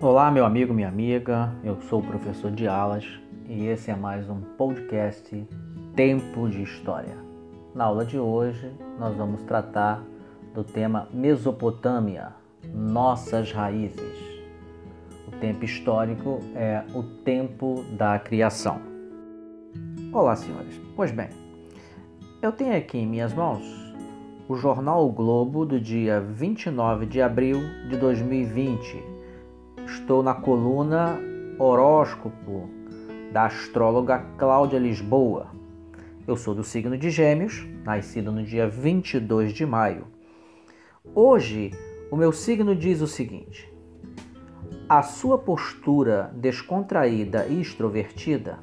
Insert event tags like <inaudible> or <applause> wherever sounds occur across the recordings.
Olá, meu amigo, minha amiga. Eu sou o professor de alas e esse é mais um podcast Tempo de História. Na aula de hoje, nós vamos tratar do tema Mesopotâmia, nossas raízes. O tempo histórico é o tempo da criação. Olá, senhores. Pois bem, eu tenho aqui em minhas mãos o jornal o Globo do dia 29 de abril de 2020. Estou na coluna Horóscopo da astróloga Cláudia Lisboa. Eu sou do signo de Gêmeos, nascido no dia 22 de maio. Hoje, o meu signo diz o seguinte: a sua postura descontraída e extrovertida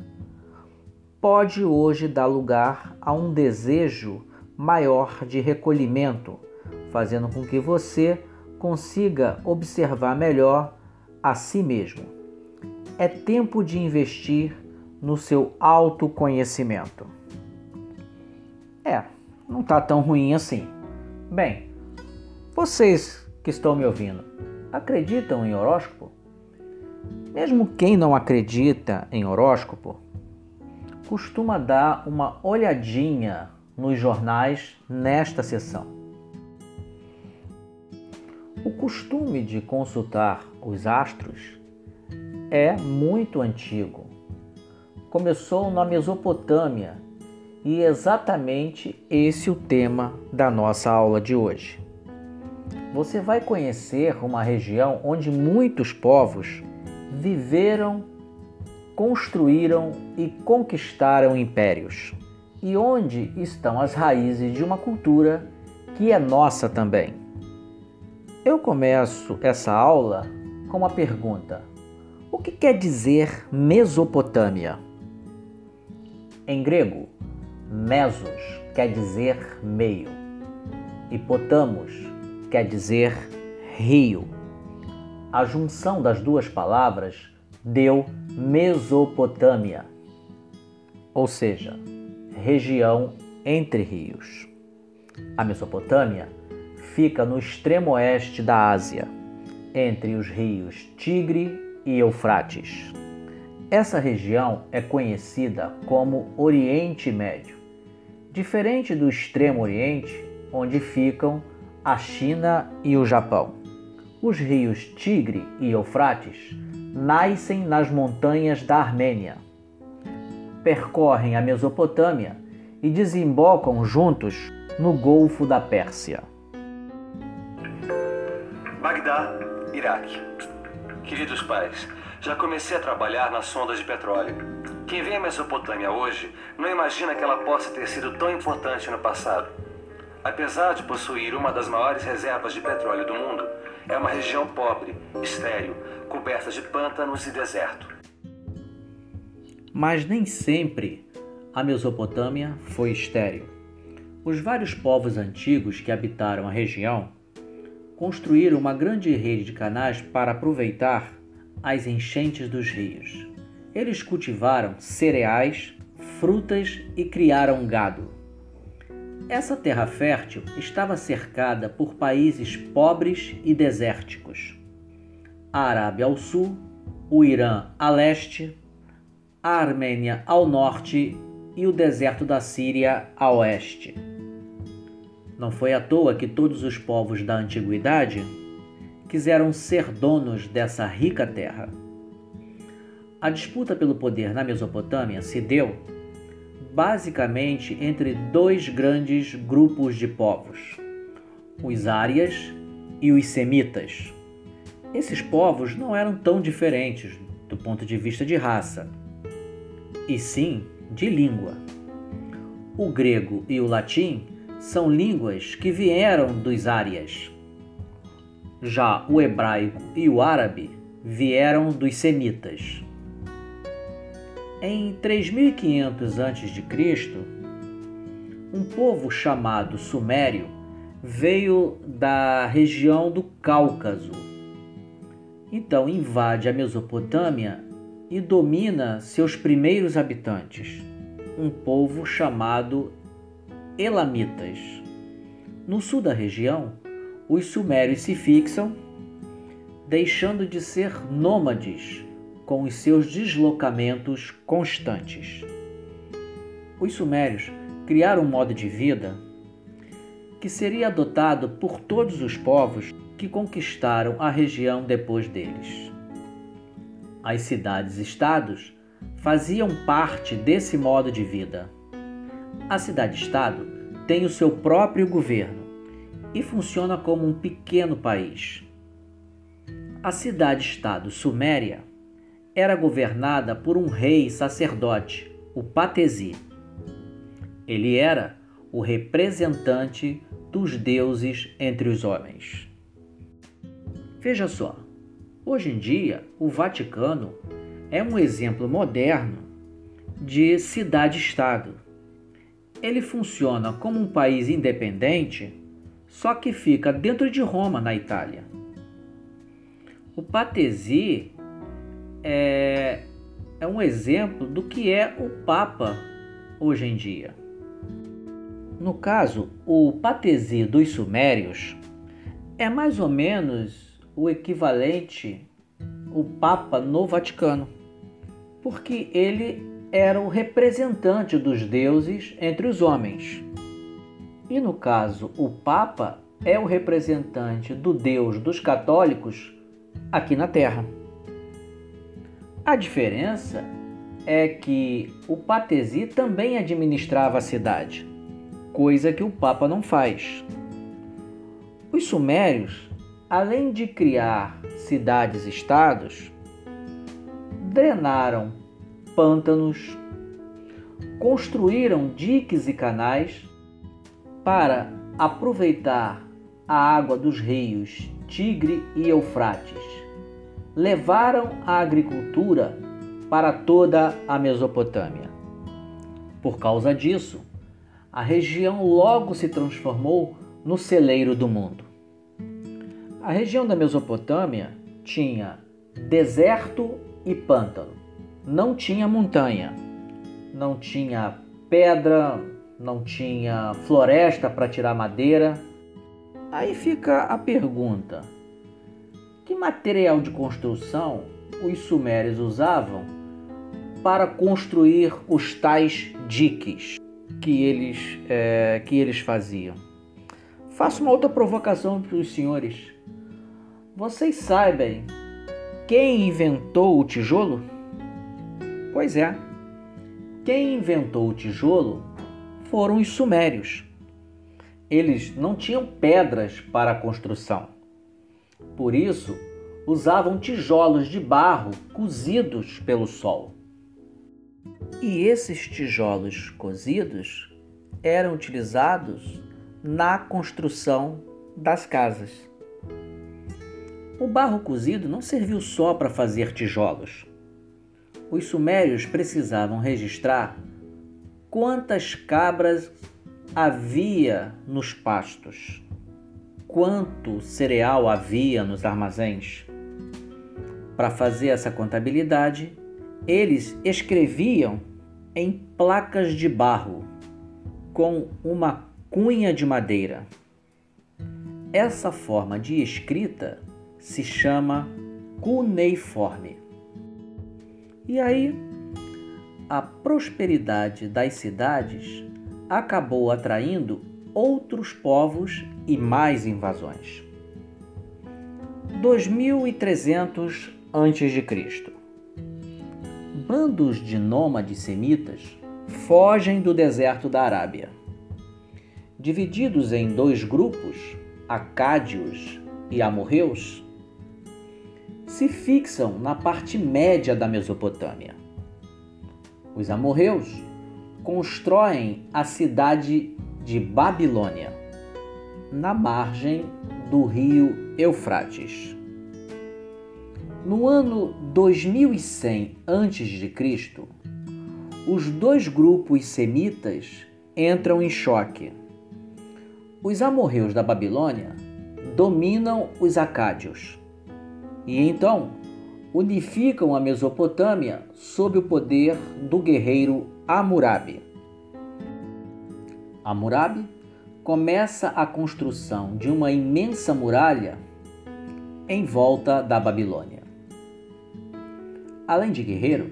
pode hoje dar lugar a um desejo maior de recolhimento, fazendo com que você consiga observar melhor a si mesmo. É tempo de investir no seu autoconhecimento. É, não está tão ruim assim. Bem, vocês que estão me ouvindo, acreditam em horóscopo? Mesmo quem não acredita em horóscopo, costuma dar uma olhadinha nos jornais nesta sessão. O costume de consultar os astros é muito antigo. Começou na Mesopotâmia e é exatamente esse o tema da nossa aula de hoje. Você vai conhecer uma região onde muitos povos viveram construíram e conquistaram impérios, e onde estão as raízes de uma cultura que é nossa também. Eu começo essa aula com uma pergunta: O que quer dizer Mesopotâmia? Em grego, mesos quer dizer meio, e potamos quer dizer rio. A junção das duas palavras deu Mesopotâmia, ou seja, região entre rios. A Mesopotâmia fica no extremo oeste da Ásia, entre os rios Tigre e Eufrates. Essa região é conhecida como Oriente Médio, diferente do Extremo Oriente, onde ficam a China e o Japão. Os rios Tigre e Eufrates nascem nas montanhas da Armênia, percorrem a Mesopotâmia e desembocam juntos no Golfo da Pérsia. Bagdá, Iraque. Queridos pais, já comecei a trabalhar nas sondas de petróleo. Quem vê a Mesopotâmia hoje não imagina que ela possa ter sido tão importante no passado. Apesar de possuir uma das maiores reservas de petróleo do mundo, é uma região pobre, estéril, coberta de pântanos e deserto. Mas nem sempre a Mesopotâmia foi estéril. Os vários povos antigos que habitaram a região construíram uma grande rede de canais para aproveitar as enchentes dos rios. Eles cultivaram cereais, frutas e criaram gado. Essa terra fértil estava cercada por países pobres e desérticos. A Arábia ao sul, o Irã a leste, a Armênia ao norte e o deserto da Síria a oeste. Não foi à toa que todos os povos da antiguidade quiseram ser donos dessa rica terra. A disputa pelo poder na Mesopotâmia se deu basicamente entre dois grandes grupos de povos, os árias e os semitas. Esses povos não eram tão diferentes do ponto de vista de raça, e sim de língua. O grego e o latim são línguas que vieram dos árias. Já o hebraico e o árabe vieram dos semitas. Em 3500 a.C., um povo chamado Sumério veio da região do Cáucaso. Então invade a Mesopotâmia e domina seus primeiros habitantes, um povo chamado Elamitas. No sul da região, os sumérios se fixam, deixando de ser nômades com os seus deslocamentos constantes. Os sumérios criaram um modo de vida que seria adotado por todos os povos que conquistaram a região depois deles. As cidades-estados faziam parte desse modo de vida. A cidade-estado tem o seu próprio governo e funciona como um pequeno país. A cidade-estado suméria era governada por um rei sacerdote, o Patesi. Ele era o representante dos deuses entre os homens. Veja só, hoje em dia o Vaticano é um exemplo moderno de cidade-estado. Ele funciona como um país independente, só que fica dentro de Roma, na Itália. O Patesi é, é um exemplo do que é o Papa hoje em dia. No caso, o Patesi dos Sumérios é mais ou menos o equivalente o Papa no Vaticano, porque ele era o representante dos deuses entre os homens. E no caso, o Papa é o representante do Deus dos católicos aqui na Terra. A diferença é que o Patesi também administrava a cidade coisa que o Papa não faz. Os sumérios, além de criar cidades-estados, drenaram pântanos, construíram diques e canais para aproveitar a água dos rios Tigre e Eufrates. Levaram a agricultura para toda a Mesopotâmia. Por causa disso, a região logo se transformou no celeiro do mundo. A região da Mesopotâmia tinha deserto e pântano, não tinha montanha, não tinha pedra, não tinha floresta para tirar madeira. Aí fica a pergunta: que material de construção os sumérios usavam para construir os tais diques? que eles, é, que eles faziam. Faço uma outra provocação para os senhores. Vocês sabem quem inventou o tijolo? Pois é, quem inventou o tijolo foram os sumérios. Eles não tinham pedras para a construção. Por isso, usavam tijolos de barro cozidos pelo sol. E esses tijolos cozidos eram utilizados na construção das casas. O barro cozido não serviu só para fazer tijolos. Os sumérios precisavam registrar quantas cabras havia nos pastos, quanto cereal havia nos armazéns. Para fazer essa contabilidade, eles escreviam em placas de barro com uma cunha de madeira. Essa forma de escrita se chama cuneiforme. E aí, a prosperidade das cidades acabou atraindo outros povos e mais invasões. 2300 a.C bandos de nômades semitas fogem do deserto da Arábia. Divididos em dois grupos, acádios e amorreus, se fixam na parte média da Mesopotâmia. Os amorreus constroem a cidade de Babilônia, na margem do rio Eufrates. No ano 2100 a.C., os dois grupos semitas entram em choque. Os amorreus da Babilônia dominam os acádios e então unificam a Mesopotâmia sob o poder do guerreiro Hammurabi. Hammurabi começa a construção de uma imensa muralha em volta da Babilônia. Além de guerreiro,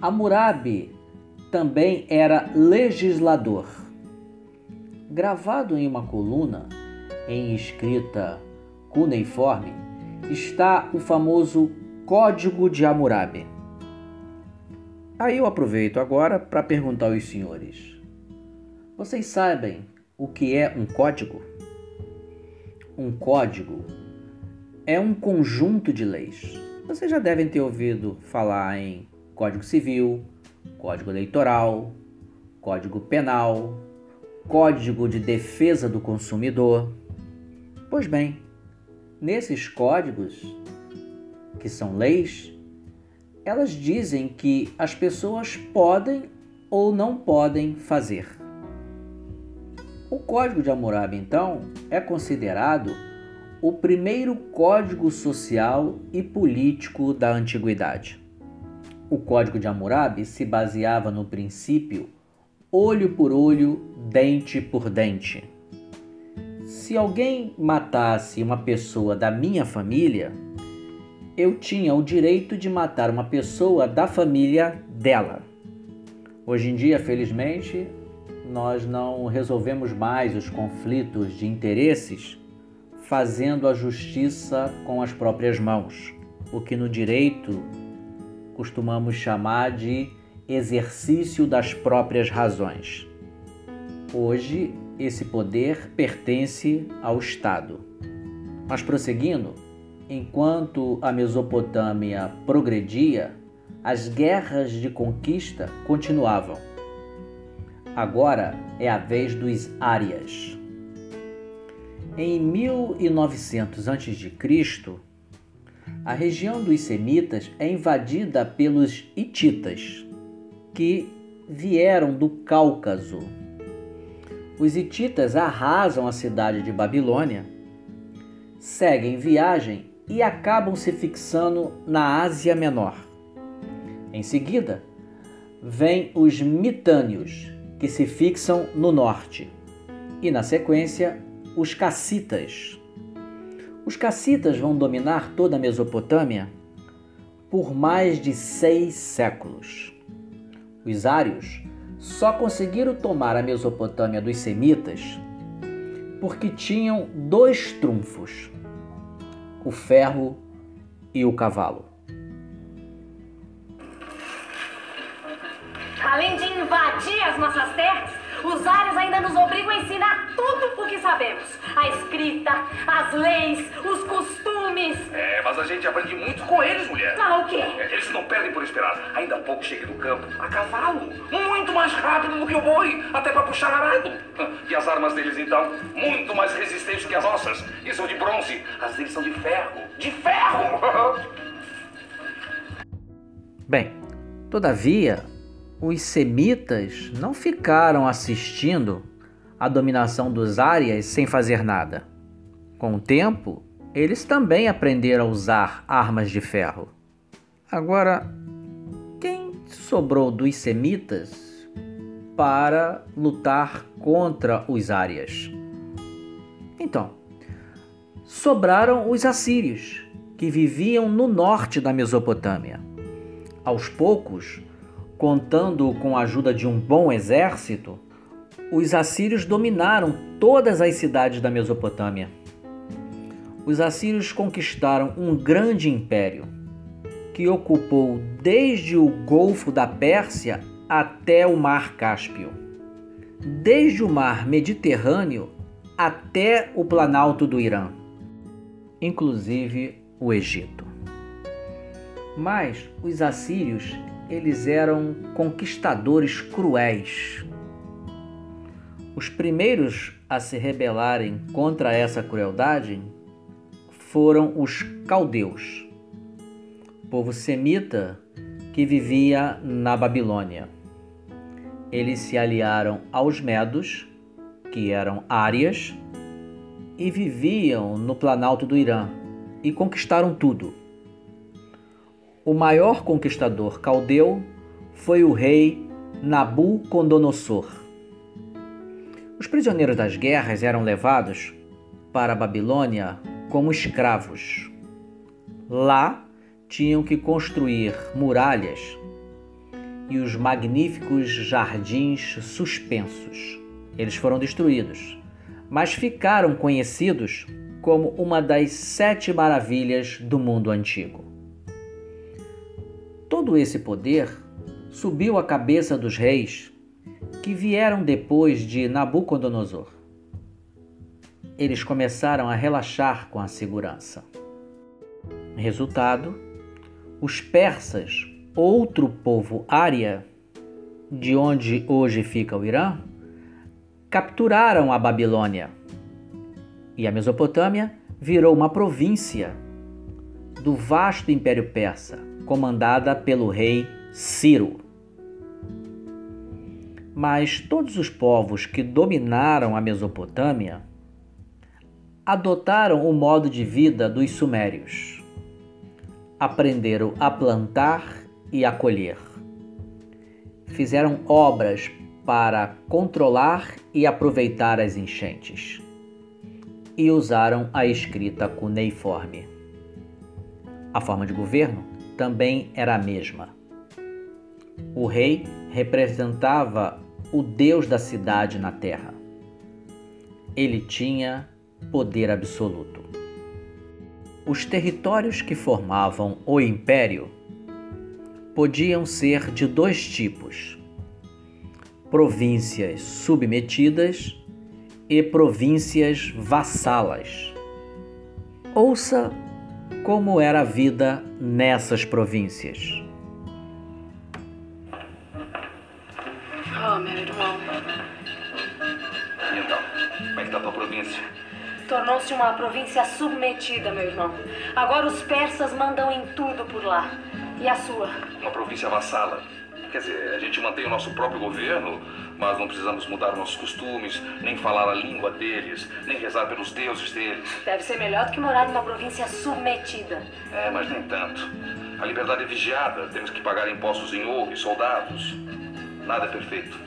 Hammurabi também era legislador. Gravado em uma coluna em escrita cuneiforme está o famoso Código de Hammurabi. Aí eu aproveito agora para perguntar aos senhores: vocês sabem o que é um código? Um código é um conjunto de leis. Vocês já devem ter ouvido falar em Código Civil, Código Eleitoral, Código Penal, Código de Defesa do Consumidor. Pois bem, nesses códigos, que são leis, elas dizem que as pessoas podem ou não podem fazer. O Código de Hammurabi, então, é considerado o primeiro código social e político da antiguidade. O Código de Hammurabi se baseava no princípio olho por olho, dente por dente. Se alguém matasse uma pessoa da minha família, eu tinha o direito de matar uma pessoa da família dela. Hoje em dia, felizmente, nós não resolvemos mais os conflitos de interesses fazendo a justiça com as próprias mãos, o que no direito costumamos chamar de exercício das próprias razões. Hoje, esse poder pertence ao Estado. Mas prosseguindo, enquanto a Mesopotâmia progredia, as guerras de conquista continuavam. Agora é a vez dos árias. Em 1900 a.C., a região dos semitas é invadida pelos hititas, que vieram do Cáucaso. Os hititas arrasam a cidade de Babilônia, seguem viagem e acabam se fixando na Ásia Menor. Em seguida, vêm os mitânios, que se fixam no norte, e na sequência, os cassitas. Os cassitas vão dominar toda a Mesopotâmia por mais de seis séculos. Os ários só conseguiram tomar a Mesopotâmia dos semitas porque tinham dois trunfos: o ferro e o cavalo. Além de invadir as nossas terras, os áreas ainda nos obrigam a ensinar tudo o que sabemos: a escrita, as leis, os costumes. É, mas a gente aprende muito com eles, mulher. Ah, o quê? É, Eles não perdem por esperar. Ainda há pouco cheguei no campo a cavalo. Muito mais rápido do que o boi, até para puxar arado. E as armas deles, então, muito mais resistentes que as nossas. E são de bronze. As deles são de ferro. De ferro! <laughs> Bem, todavia, os semitas não ficaram assistindo à dominação dos árias sem fazer nada. Com o tempo, eles também aprenderam a usar armas de ferro. Agora, quem sobrou dos semitas para lutar contra os árias? Então, sobraram os assírios, que viviam no norte da Mesopotâmia. Aos poucos, contando com a ajuda de um bom exército, os assírios dominaram todas as cidades da Mesopotâmia. Os assírios conquistaram um grande império que ocupou desde o Golfo da Pérsia até o Mar Cáspio, desde o Mar Mediterrâneo até o Planalto do Irã, inclusive o Egito. Mas os assírios, eles eram conquistadores cruéis. Os primeiros a se rebelarem contra essa crueldade foram os caldeus, povo semita que vivia na Babilônia. Eles se aliaram aos medos, que eram árias, e viviam no planalto do Irã e conquistaram tudo. O maior conquistador caldeu foi o rei Nabucodonosor. Os prisioneiros das guerras eram levados para a Babilônia como escravos. Lá tinham que construir muralhas e os magníficos jardins suspensos. Eles foram destruídos, mas ficaram conhecidos como uma das sete maravilhas do mundo antigo. Todo esse poder subiu à cabeça dos reis que vieram depois de Nabucodonosor. Eles começaram a relaxar com a segurança. Resultado: os persas, outro povo ária, de onde hoje fica o Irã, capturaram a Babilônia. E a Mesopotâmia virou uma província do vasto Império Persa, comandada pelo rei Ciro. Mas todos os povos que dominaram a Mesopotâmia adotaram o modo de vida dos sumérios. Aprenderam a plantar e a colher. Fizeram obras para controlar e aproveitar as enchentes. E usaram a escrita cuneiforme. A forma de governo também era a mesma. O rei representava o Deus da cidade na terra. Ele tinha poder absoluto. Os territórios que formavam o império podiam ser de dois tipos: províncias submetidas e províncias vassalas. Ouça como era a vida nessas províncias. Oh, meu irmão. E então, como é que tá a tua província? Tornou-se uma província submetida, meu irmão. Agora os persas mandam em tudo por lá. E a sua? Uma província vassala. Quer dizer, a gente mantém o nosso próprio governo, mas não precisamos mudar nossos costumes, nem falar a língua deles, nem rezar pelos deuses deles. Deve ser melhor do que morar numa província submetida. É, mas nem tanto. A liberdade é vigiada, temos que pagar impostos em ouro e soldados. Nada é perfeito.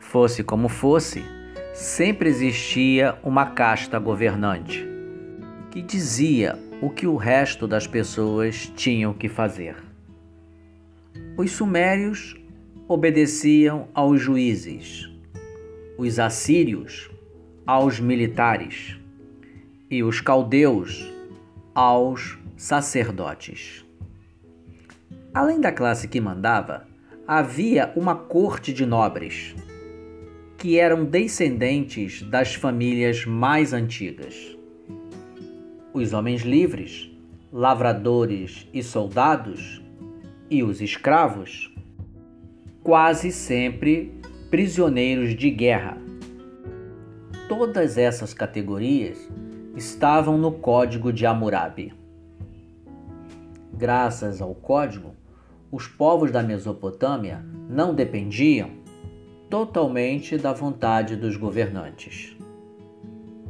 Fosse como fosse, sempre existia uma casta governante que dizia o que o resto das pessoas tinham que fazer. Os sumérios obedeciam aos juízes, os assírios aos militares e os caldeus aos sacerdotes. Além da classe que mandava, havia uma corte de nobres, que eram descendentes das famílias mais antigas. Os homens livres, lavradores e soldados, e os escravos, quase sempre prisioneiros de guerra. Todas essas categorias estavam no Código de Hammurabi. Graças ao código, os povos da Mesopotâmia não dependiam totalmente da vontade dos governantes.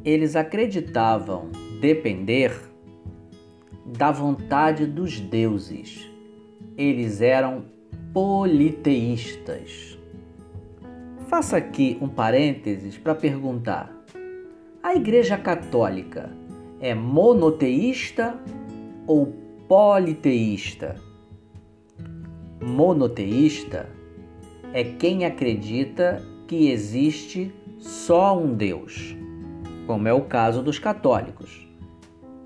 Eles acreditavam depender da vontade dos deuses. Eles eram politeístas. Faça aqui um parênteses para perguntar: a Igreja Católica é monoteísta ou politeísta? Monoteísta é quem acredita que existe só um Deus, como é o caso dos católicos.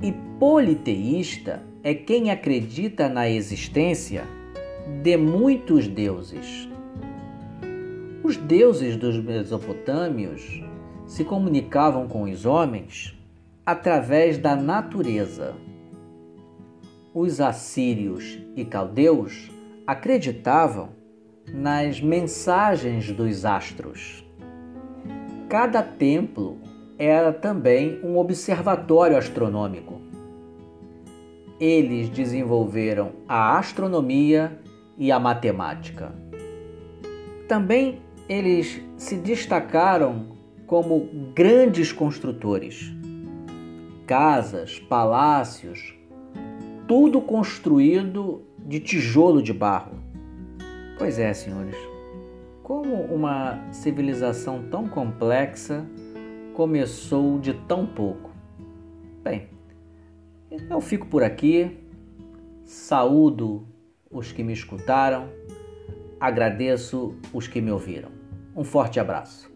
E politeísta é quem acredita na existência de muitos deuses. Os deuses dos mesopotâmios se comunicavam com os homens através da natureza. Os assírios e caldeus acreditavam nas mensagens dos astros. Cada templo era também um observatório astronômico. Eles desenvolveram a astronomia e a matemática. Também eles se destacaram como grandes construtores. Casas, palácios, tudo construído de tijolo de barro. Pois é, senhores, como uma civilização tão complexa começou de tão pouco. Bem, eu fico por aqui, saúdo os que me escutaram, agradeço os que me ouviram. Um forte abraço.